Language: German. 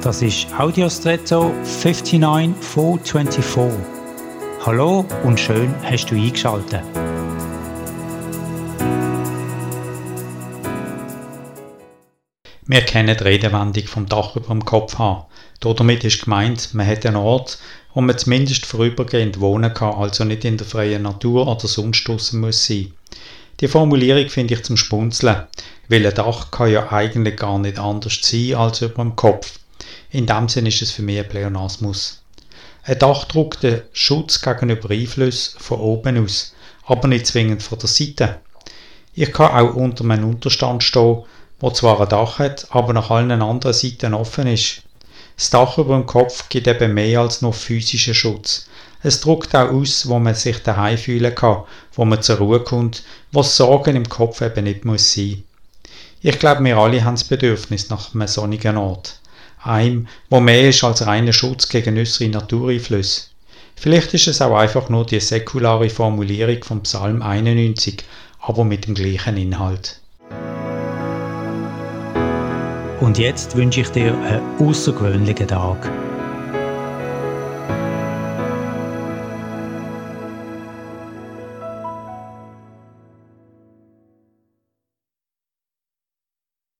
Das ist Audiostretto 59424. Hallo und schön hast du eingeschaltet. Wir kennen die Redewendung vom Dach über dem Kopf haben. Damit ist gemeint, man hat einen Ort, wo man zumindest vorübergehend wohnen kann, also nicht in der freien Natur oder sonst draussen muss sein. Die Formulierung finde ich zum Spunzeln, weil ein Dach kann ja eigentlich gar nicht anders sein als über dem Kopf. In dem Sinn ist es für mich ein Pleonasmus. Ein Dach druckt den Schutz gegenüber Einflüssen von oben aus, aber nicht zwingend von der Seite. Ich kann auch unter einem Unterstand stehen, wo zwar ein Dach hat, aber nach allen anderen Seiten offen ist. Das Dach über dem Kopf gibt eben mehr als nur physischen Schutz. Es drückt auch aus, wo man sich daheim fühlen kann, wo man zur Ruhe kommt, was Sorgen im Kopf eben nicht muss sein. Ich glaube, wir alle haben das Bedürfnis nach einem sonnigen Ort. Einem, wo mehr ist als reiner Schutz gegen äußere Natureinflüsse. Vielleicht ist es auch einfach nur die säkulare Formulierung vom Psalm 91, aber mit dem gleichen Inhalt. Und jetzt wünsche ich dir einen außergewöhnlichen Tag.